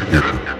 technician.